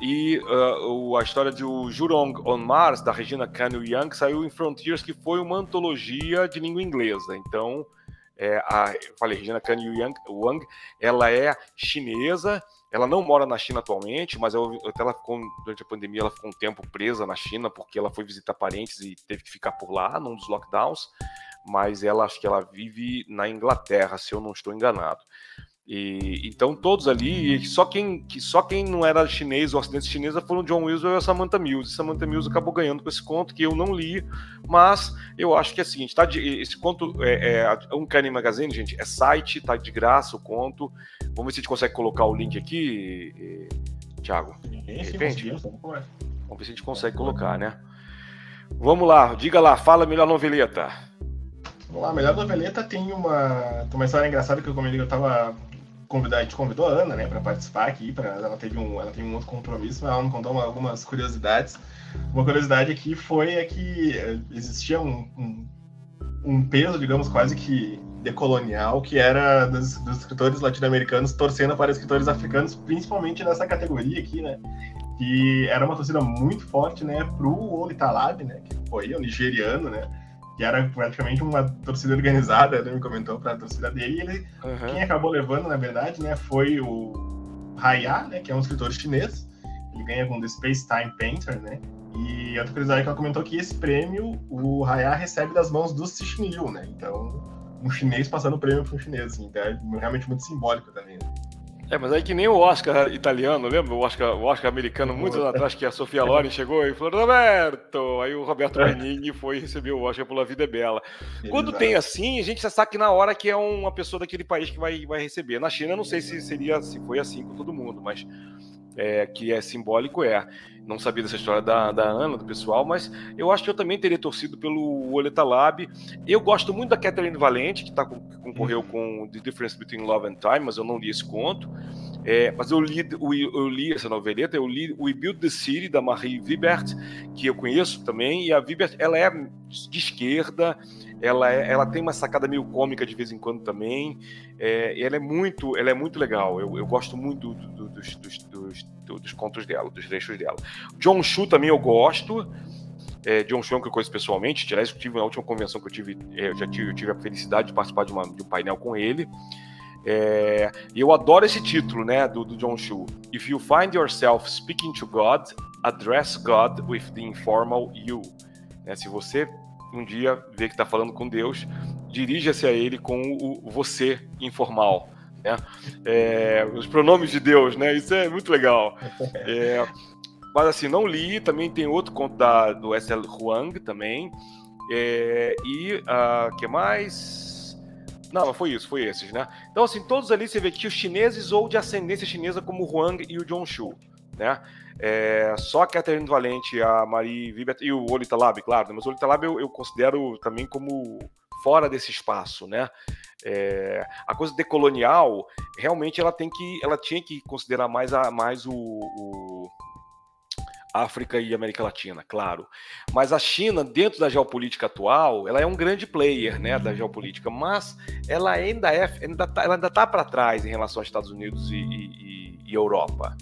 E uh, a história de o Jurong on Mars, da Regina Kanu Young, saiu em Frontiers, que foi uma antologia de língua inglesa. Então, é, a, eu falei, Regina Kan Wang, ela é chinesa, ela não mora na China atualmente, mas eu, até ela ficou, durante a pandemia, ela ficou um tempo presa na China, porque ela foi visitar parentes e teve que ficar por lá, num dos lockdowns, mas ela, acho que ela vive na Inglaterra, se eu não estou enganado. E, então todos ali, só quem, que só quem não era chinês ou acidente chinesa foram John Wilson e a Samantha Mills. E Samantha Mills acabou ganhando com esse conto que eu não li, mas eu acho que é o seguinte, tá de, esse conto é, é um Canny Magazine, gente, é site, tá de graça o conto. Vamos ver se a gente consegue colocar o link aqui, Thiago. De repente. Vamos ver se a gente consegue colocar, né? Vamos lá, diga lá, fala melhor noveleta. Vamos lá, melhor noveleta tem uma, tem uma história engraçada que eu comentei que eu tava convidar, a gente convidou a Ana, né, para participar aqui, para ela teve um, ela tem um outro compromisso, mas ela me contou uma, algumas curiosidades. Uma curiosidade aqui foi é que existia um, um, um peso, digamos, quase que decolonial, que era dos, dos escritores latino-americanos torcendo para escritores africanos, principalmente nessa categoria aqui, né, que era uma torcida muito forte, né, pro Olitalab, né, que foi o nigeriano, né, que era praticamente uma torcida organizada, ele me comentou para a torcida dele, e ele, uhum. quem acabou levando, na verdade, né, foi o Haya, né, que é um escritor chinês, ele ganha com The Space Time Painter, né, e outra curiosidade que ela comentou que esse prêmio o Haya recebe das mãos do Cixinil, né, então um chinês passando o prêmio para um chinês, assim, então é realmente muito simbólico também. Né? É, mas aí que nem o Oscar italiano, lembra? O Oscar, o Oscar americano, muitos anos atrás, que a Sofia Loren chegou e falou, Roberto! Aí o Roberto Benigni foi receber o Oscar pela Vida é Bela. Quando Exato. tem assim, a gente já sabe que na hora que é uma pessoa daquele país que vai, vai receber. Na China, não sei se seria se foi assim com todo mundo, mas é, que é simbólico é. Não sabia dessa história da, da Ana, do pessoal, mas eu acho que eu também teria torcido pelo Oleta Lab. Eu gosto muito da Catherine Valente, que, tá, que concorreu uhum. com The Difference Between Love and Time, mas eu não li esse conto. É, mas eu li, eu, eu, li essa noveleta, eu li We Build the City, da Marie Vibert, que eu conheço também, e a Vibert, ela é de esquerda, ela, é, ela tem uma sacada meio cômica de vez em quando também. É, ela é muito, ela é muito legal. Eu, eu gosto muito do, do, dos, dos, dos, dos, contos dela, dos trechos dela. John Chu também eu gosto. É, John Chu é que eu conheço pessoalmente. Aliás, eu tive na última convenção que eu tive, é, eu já tive, eu tive a felicidade de participar de, uma, de um painel com ele. É, e eu adoro esse título, né, do, do John Chu. If you find yourself speaking to God, address God with the informal you. É, se você um dia vê que está falando com Deus, dirija-se a Ele com o você informal. Né? É, os pronomes de Deus, né? Isso é muito legal. É, mas assim, não li, também tem outro conto da, do S.L. Huang também. É, e o uh, ah, que mais? Não, foi isso, foi esses, né? Então, assim, todos ali você vê que os chineses ou de ascendência chinesa, como o Huang e o Zhongshu, né? É, só a Catherine Valente, a Marie Vibert e o Olita Lab, claro, mas o Olita Lab eu, eu, considero também como fora desse espaço, né? É, a coisa decolonial, realmente ela tem que, ela tinha que considerar mais, a, mais o, o África e América Latina, claro. Mas a China, dentro da geopolítica atual, ela é um grande player né, da geopolítica, mas ela ainda é, ainda tá, ainda está para trás em relação aos Estados Unidos e, e, e Europa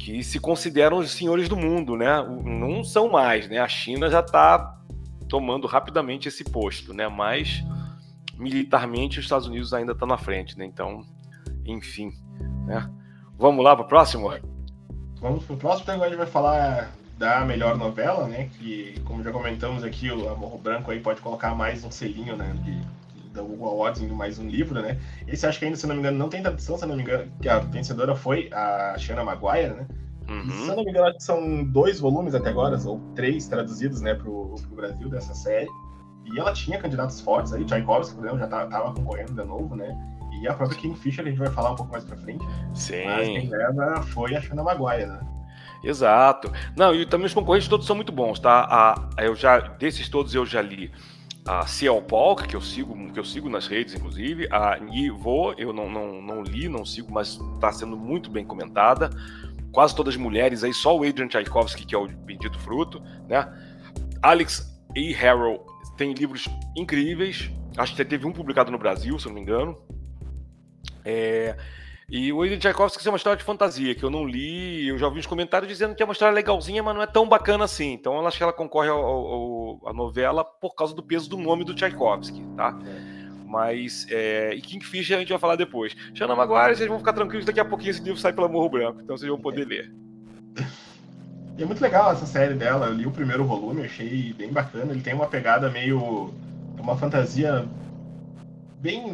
que se consideram os senhores do mundo, né? Não são mais, né? A China já está tomando rapidamente esse posto, né? Mas militarmente os Estados Unidos ainda estão tá na frente, né? Então, enfim, né? Vamos lá para o próximo? Vamos para o próximo, então agora a gente vai falar da melhor novela, né? Que, como já comentamos aqui, o Amor Branco aí pode colocar mais um selinho, né? De, da Google Awards em mais um livro, né? Esse acho que ainda, se não me engano, não tem tradução, se não me engano, que a vencedora foi a Shanna Maguire, né? Uhum. Se eu não me engano, acho que são dois volumes até agora, ou três traduzidos, né, pro, pro Brasil dessa série. E ela tinha candidatos fortes aí, Tchaikovsky, por exemplo, já tava, tava concorrendo de novo, né? E a própria Kingfisher, a gente vai falar um pouco mais pra frente. Sim. Mas quem leva foi a Shanna Maguire, né? Exato. Não, e também os concorrentes todos são muito bons, tá? A, eu já, desses todos eu já li a Ciel Polk, que eu sigo, que eu sigo nas redes, inclusive, a Nivo, eu não, não, não li, não sigo, mas está sendo muito bem comentada. Quase todas mulheres aí, só o Adrian Tchaikovsky, que é o bendito fruto, né? Alex E. Harrell tem livros incríveis. Acho que teve um publicado no Brasil, se não me engano. É, e o William Tchaikovsky é uma história de fantasia que eu não li. Eu já ouvi uns comentários dizendo que é uma história legalzinha, mas não é tão bacana assim. Então eu acho que ela concorre ao, à novela por causa do peso do nome do Tchaikovsky, tá? Mas. É, e Kingfisher a gente vai falar depois. Xana Maguire, vocês vão ficar tranquilos, daqui a pouquinho esse livro sai pela Morro Branco, então vocês vão poder ler. E é muito legal essa série dela. Eu li o primeiro volume, achei bem bacana. Ele tem uma pegada meio. uma fantasia bem.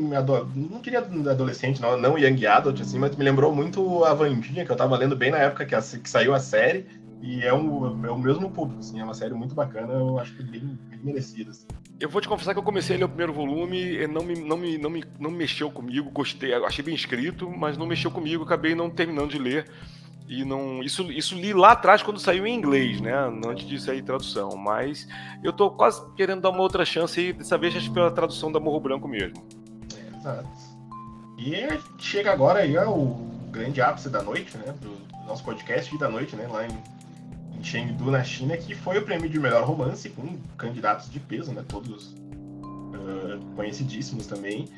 Não queria adolescente, não, não young adult, assim, mas me lembrou muito a Vandinha, que eu tava lendo bem na época que, a, que saiu a série. E é, um, é o mesmo público, assim, é uma série muito bacana, eu acho que bem, bem merecida. Assim. Eu vou te confessar que eu comecei a ler o primeiro volume não me, não me, não me, não me mexeu comigo, gostei, achei bem escrito, mas não mexeu comigo, acabei não terminando de ler. E não. Isso, isso li lá atrás quando saiu em inglês, né? Antes de sair tradução. Mas eu tô quase querendo dar uma outra chance e dessa vez acho pela tradução da Morro Branco mesmo. Exato. E chega agora aí o grande ápice da noite, né? Do, nosso podcast da noite, né? Lá em, em Chengdu, na China, que foi o prêmio de melhor romance, com candidatos de peso, né? Todos uh, conhecidíssimos também.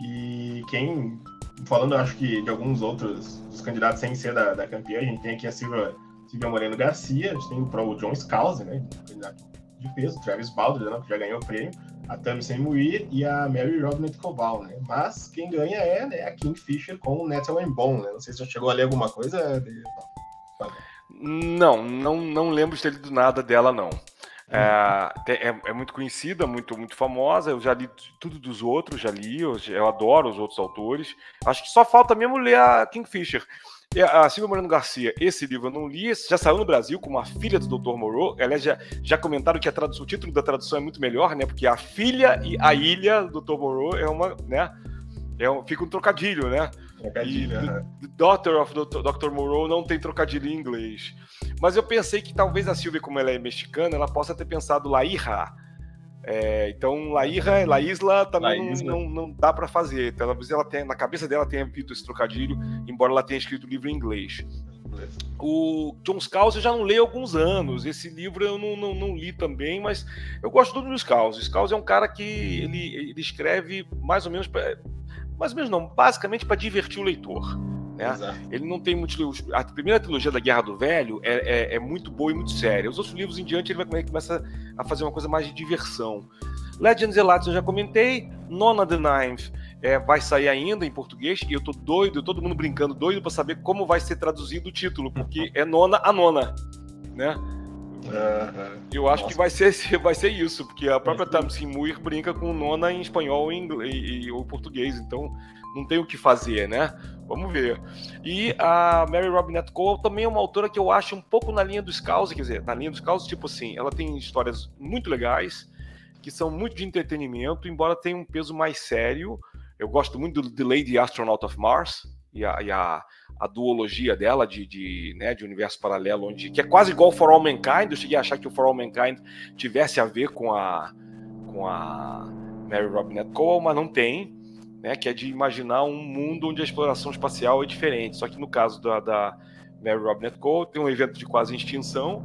E quem falando, acho que de alguns outros dos candidatos sem ser da, da campeã, a gente tem aqui a Silvia, Silvia Moreno Garcia, a gente tem o John Scalzi, né, candidato de peso, Travis Balder, né, que já ganhou o prêmio, a Tammy Semuir e a Mary Robinette Koval, né, mas quem ganha é né, a Kingfisher com o Natalie Bone, né, não sei se já chegou a ler alguma coisa. Não, não, não lembro de ter lido nada dela, não. É, é, é, muito conhecida, muito, muito famosa. Eu já li tudo dos outros, já li, eu, eu, adoro os outros autores. Acho que só falta mesmo ler a Kingfisher. A Silvia Moreno Garcia, esse livro eu não li, já saiu no Brasil como a filha do Dr. Moreau. Aliás, já, já comentaram que a tradução, o título da tradução é muito melhor, né? Porque a filha e a ilha do Dr. Moreau é uma, né? É um, fica um trocadilho, né? Trocadilho, e the Daughter of Dr. Moreau não tem trocadilho em inglês. Mas eu pensei que talvez a Silvia, como ela é mexicana, ela possa ter pensado La Hija. É, então, La Hija, La Isla também. Não, não, não, dá para fazer. Talvez ela tenha, na cabeça dela tenha visto esse trocadilho, embora ela tenha escrito o livro em inglês. O John Scalzi eu já não leio há alguns anos. Esse livro eu não, não, não li também, mas eu gosto do John Scalzi. O Scalzi é um cara que ele, ele escreve mais ou menos pra, mais ou menos não, basicamente para divertir o leitor. Né? Ele não tem muitos livros. A primeira trilogia da Guerra do Velho é, é, é, muito boa e muito séria. Os outros livros em diante ele vai começar a fazer uma coisa mais de diversão. Legends Elates eu já comentei. Nona the Ninth é, vai sair ainda em português e eu tô doido, todo mundo brincando, doido para saber como vai ser traduzido o título, porque é nona a nona, né? Uhum. Eu acho Nossa. que vai ser, vai ser isso, porque a própria Tamsin Muir brinca com nona em espanhol e, inglês, e, ou português, então não tem o que fazer, né? Vamos ver. E a Mary Robinette Cole também é uma autora que eu acho um pouco na linha dos causos, quer dizer, na linha dos causos, tipo assim, ela tem histórias muito legais, que são muito de entretenimento, embora tenha um peso mais sério. Eu gosto muito do The Lady Astronaut of Mars e a, e a a duologia dela de, de, né, de universo paralelo, onde que é quase igual For All Mankind. Eu cheguei a achar que o For All Mankind tivesse a ver com a com a Mary Robinette Cole, mas não tem, né? Que é de imaginar um mundo onde a exploração espacial é diferente. Só que no caso da, da Mary Robinette Cole tem um evento de quase extinção,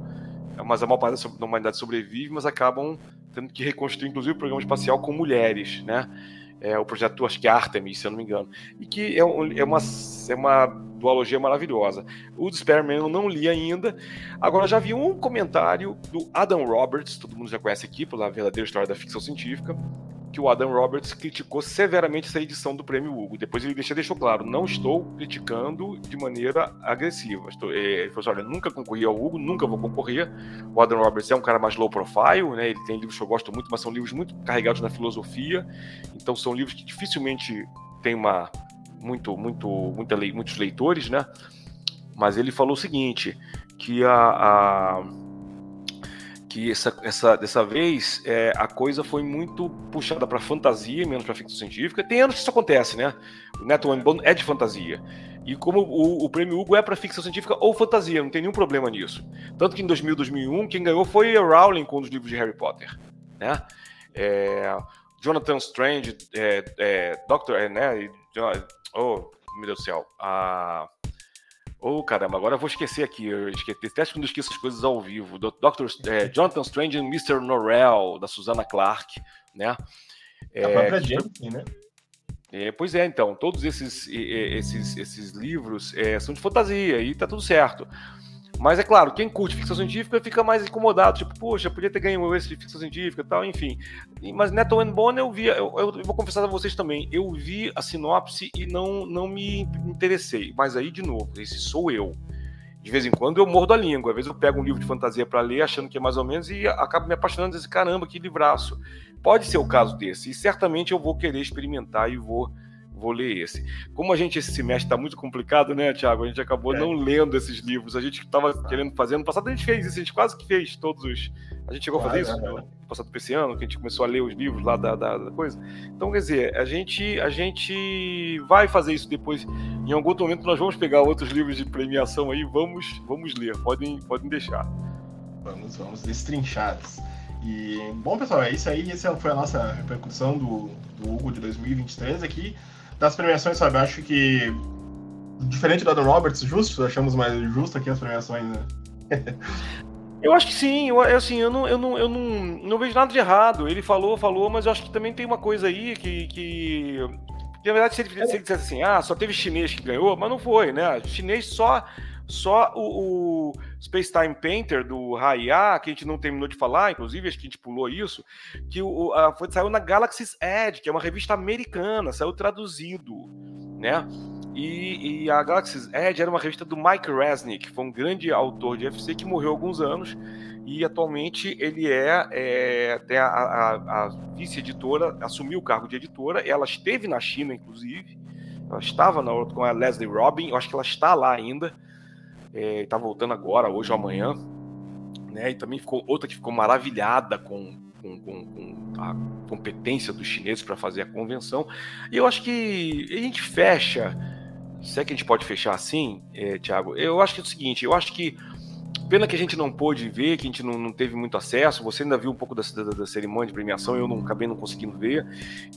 mas a maior parte da humanidade sobrevive, mas acabam tendo que reconstruir, inclusive, o programa espacial com mulheres, né? É o projeto, acho que é Artemis, se eu não me engano, e que é, um, é uma, é uma duologia maravilhosa. O Despairman eu não li ainda. Agora, já vi um comentário do Adam Roberts, todo mundo já conhece aqui pela verdadeira história da ficção científica, que o Adam Roberts criticou severamente essa edição do Prêmio Hugo. Depois ele deixou, deixou claro, não estou criticando de maneira agressiva. Estou, é, ele falou assim, olha, nunca concorri ao Hugo, nunca vou concorrer. O Adam Roberts é um cara mais low profile, né? Ele tem livros que eu gosto muito, mas são livros muito carregados na filosofia. Então são livros que dificilmente têm uma muito, muito, muita, muitos leitores, né? Mas ele falou o seguinte, que a, a que essa, essa, dessa vez é, a coisa foi muito puxada para fantasia, menos para ficção científica. Tem anos que isso acontece, né? O Neto Bond é de fantasia. E como o, o prêmio Hugo é para ficção científica ou fantasia, não tem nenhum problema nisso. Tanto que em 2000, 2001, quem ganhou foi Rowling com os livros de Harry Potter, né? É, Jonathan Strange, é, é, Doctor, é, né? Oh, meu Deus do céu. Ah, oh, caramba, agora eu vou esquecer aqui. Eu esqueci, até quando eu esqueço as coisas ao vivo. Dr. É, Jonathan Strange e Mr. Norrell, da Susana Clark, né? É, a própria Jensen, né? É, pois é, então, todos esses, esses, esses livros é, são de fantasia e tá tudo certo. Mas é claro, quem curte ficção científica fica mais incomodado, tipo, poxa, podia ter ganho esse de ficção científica e tal, enfim. Mas Neto and Bone eu vi, eu, eu, vou confessar a vocês também, eu vi a sinopse e não, não me interessei. Mas aí, de novo, esse sou eu. De vez em quando eu mordo a língua, às vezes eu pego um livro de fantasia para ler, achando que é mais ou menos, e acabo me apaixonando desse caramba, que livraço. Pode ser o caso desse, e certamente eu vou querer experimentar e vou vou ler esse. Como a gente esse semestre está muito complicado, né, Tiago? A gente acabou é. não lendo esses livros. A gente estava querendo fazer no passado, a gente fez isso, a gente quase que fez todos os. A gente chegou a fazer isso no passado para esse ano, que a gente começou a ler os livros lá da, da, da, coisa. Então, quer dizer, a gente, a gente vai fazer isso depois. Em algum momento nós vamos pegar outros livros de premiação aí, vamos, vamos ler. Podem, podem deixar. Vamos, vamos destrinchados. E, bom, pessoal, é isso aí. Essa foi a nossa repercussão do, do Hugo de 2023 aqui das premiações, sabe? Acho que, diferente do Adam Roberts, justo, achamos mais justo aqui as premiações, né? Eu acho que sim, eu, assim, eu, não, eu, não, eu não, não vejo nada de errado. Ele falou, falou, mas eu acho que também tem uma coisa aí que. que... Na verdade, se ele, se ele dissesse assim, ah, só teve chinês que ganhou, mas não foi, né? Chinês só só o, o Space Time Painter do Raya, que a gente não terminou de falar, inclusive, acho que a gente pulou isso, que o, a, foi, saiu na Galaxy's Edge, que é uma revista americana, saiu traduzido, né? E, e, a Galaxy's Edge era uma revista do Mike Resnick, que foi um grande autor de UFC que morreu há alguns anos e atualmente ele é, é tem a, a, a vice-editora, assumiu o cargo de editora, ela esteve na China, inclusive, ela estava na, com a Leslie Robin, eu acho que ela está lá ainda, é, voltando agora, hoje ou amanhã, né? E também ficou outra que ficou maravilhada com, com, com, com a competência dos chineses para fazer a convenção. E eu acho que a gente fecha, se é que a gente pode fechar assim, é, Tiago, eu acho que é o seguinte, eu acho que Pena que a gente não pôde ver, que a gente não, não teve muito acesso. Você ainda viu um pouco da, da, da, cerimônia de premiação, eu não acabei não conseguindo ver.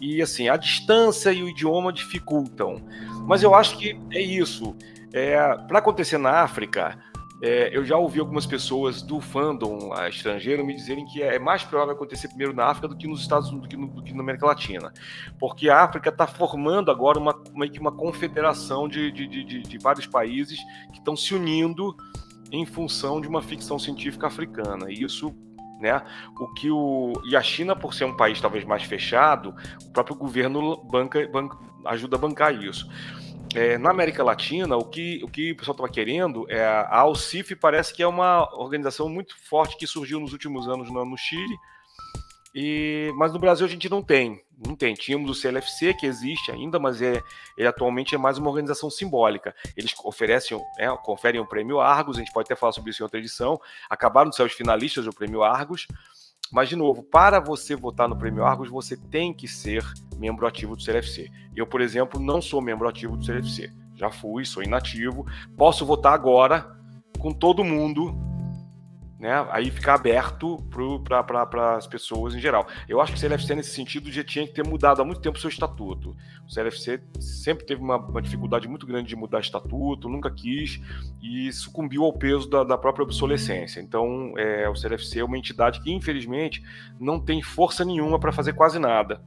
E assim, a distância e o idioma dificultam. Mas eu acho que é isso. É, Para acontecer na África, é, eu já ouvi algumas pessoas do fandom estrangeiro me dizerem que é mais provável acontecer primeiro na África do que nos Estados Unidos, do que, no, do que na América Latina. Porque a África está formando agora uma, uma, uma confederação de, de, de, de vários países que estão se unindo em função de uma ficção científica africana. E isso né? O que o e a China, por ser um país talvez mais fechado, o próprio governo banca, banca ajuda a bancar isso. É, na América Latina, o que o, que o pessoal estava querendo é a Alcif parece que é uma organização muito forte que surgiu nos últimos anos no, no Chile e, mas no Brasil a gente não tem. Não tem. Tínhamos o CLFC, que existe ainda, mas é, ele atualmente é mais uma organização simbólica. Eles oferecem, é, conferem o prêmio Argos, a gente pode até falar sobre isso em outra edição. Acabaram de ser os finalistas do prêmio Argos. Mas, de novo, para você votar no prêmio Argos, você tem que ser membro ativo do CLFC. Eu, por exemplo, não sou membro ativo do CLFC. Já fui, sou inativo. Posso votar agora com todo mundo né? Aí ficar aberto para as pessoas em geral. Eu acho que o CLFC, nesse sentido, já tinha que ter mudado há muito tempo o seu estatuto. O CLFC sempre teve uma, uma dificuldade muito grande de mudar estatuto, nunca quis e sucumbiu ao peso da, da própria obsolescência. Então, é, o CLFC é uma entidade que, infelizmente, não tem força nenhuma para fazer quase nada.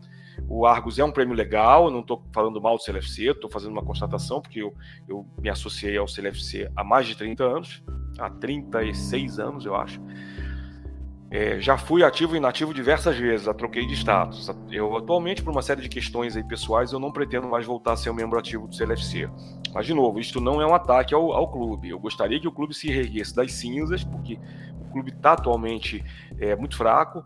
O Argos é um prêmio legal, não estou falando mal do CLFC, estou fazendo uma constatação, porque eu, eu me associei ao CLFC há mais de 30 anos, há 36 anos, eu acho. É, já fui ativo e inativo diversas vezes, já troquei de status. Eu atualmente, por uma série de questões aí pessoais, eu não pretendo mais voltar a ser um membro ativo do CLFC. Mas, de novo, isto não é um ataque ao, ao clube. Eu gostaria que o clube se reerguesse das cinzas, porque o clube está atualmente é, muito fraco,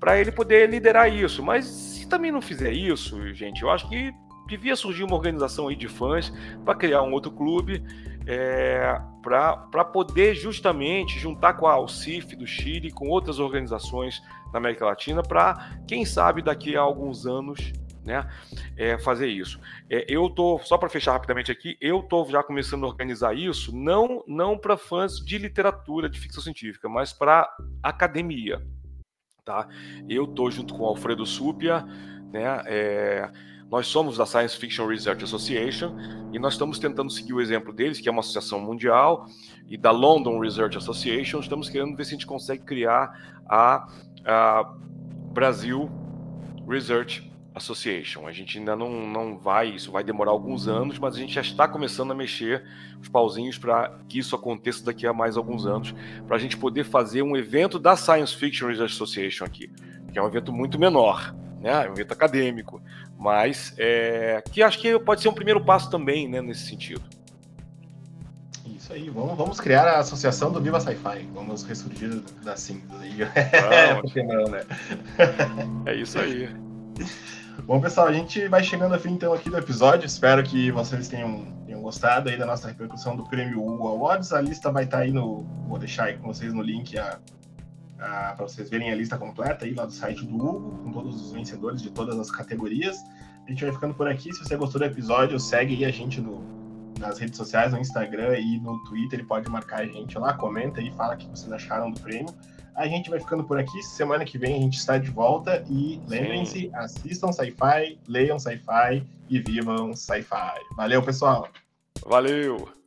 para ele poder liderar isso. Mas se também não fizer isso, gente, eu acho que devia surgir uma organização aí de fãs para criar um outro clube é, para poder justamente juntar com a Alcif do Chile, com outras organizações da América Latina, para, quem sabe, daqui a alguns anos, né, é, fazer isso. É, eu tô, só para fechar rapidamente aqui, eu tô já começando a organizar isso, não, não para fãs de literatura, de ficção científica, mas para academia. Tá? Eu tô junto com o Alfredo Supia, né, é, nós somos da Science Fiction Research Association e nós estamos tentando seguir o exemplo deles, que é uma associação mundial, e da London Research Association. Estamos querendo ver se a gente consegue criar a, a Brasil Research Association. A gente ainda não, não vai, isso vai demorar alguns anos, mas a gente já está começando a mexer os pauzinhos para que isso aconteça daqui a mais alguns anos, para a gente poder fazer um evento da Science Fiction Research Association aqui, que é um evento muito menor né? É um evento acadêmico, mas é, que acho que pode ser um primeiro passo também, né, nesse sentido. Isso aí, vamos, vamos criar a associação do Viva Sci-Fi, vamos ressurgir da cinza aí. É, não, né? é isso aí. Bom, pessoal, a gente vai chegando ao fim então aqui do episódio. Espero que vocês tenham, tenham gostado aí da nossa repercussão do Prêmio Hugo Awards. A lista vai estar tá aí no. Vou deixar aí com vocês no link a, ah, para vocês verem a lista completa aí lá do site do Hugo, com todos os vencedores de todas as categorias. A gente vai ficando por aqui. Se você gostou do episódio, segue aí a gente no, nas redes sociais, no Instagram e no Twitter. pode marcar a gente lá, comenta e fala o que vocês acharam do prêmio. A gente vai ficando por aqui. Semana que vem a gente está de volta. E lembrem-se, assistam sci-fi, leiam sci-fi e vivam sci-fi. Valeu, pessoal! Valeu!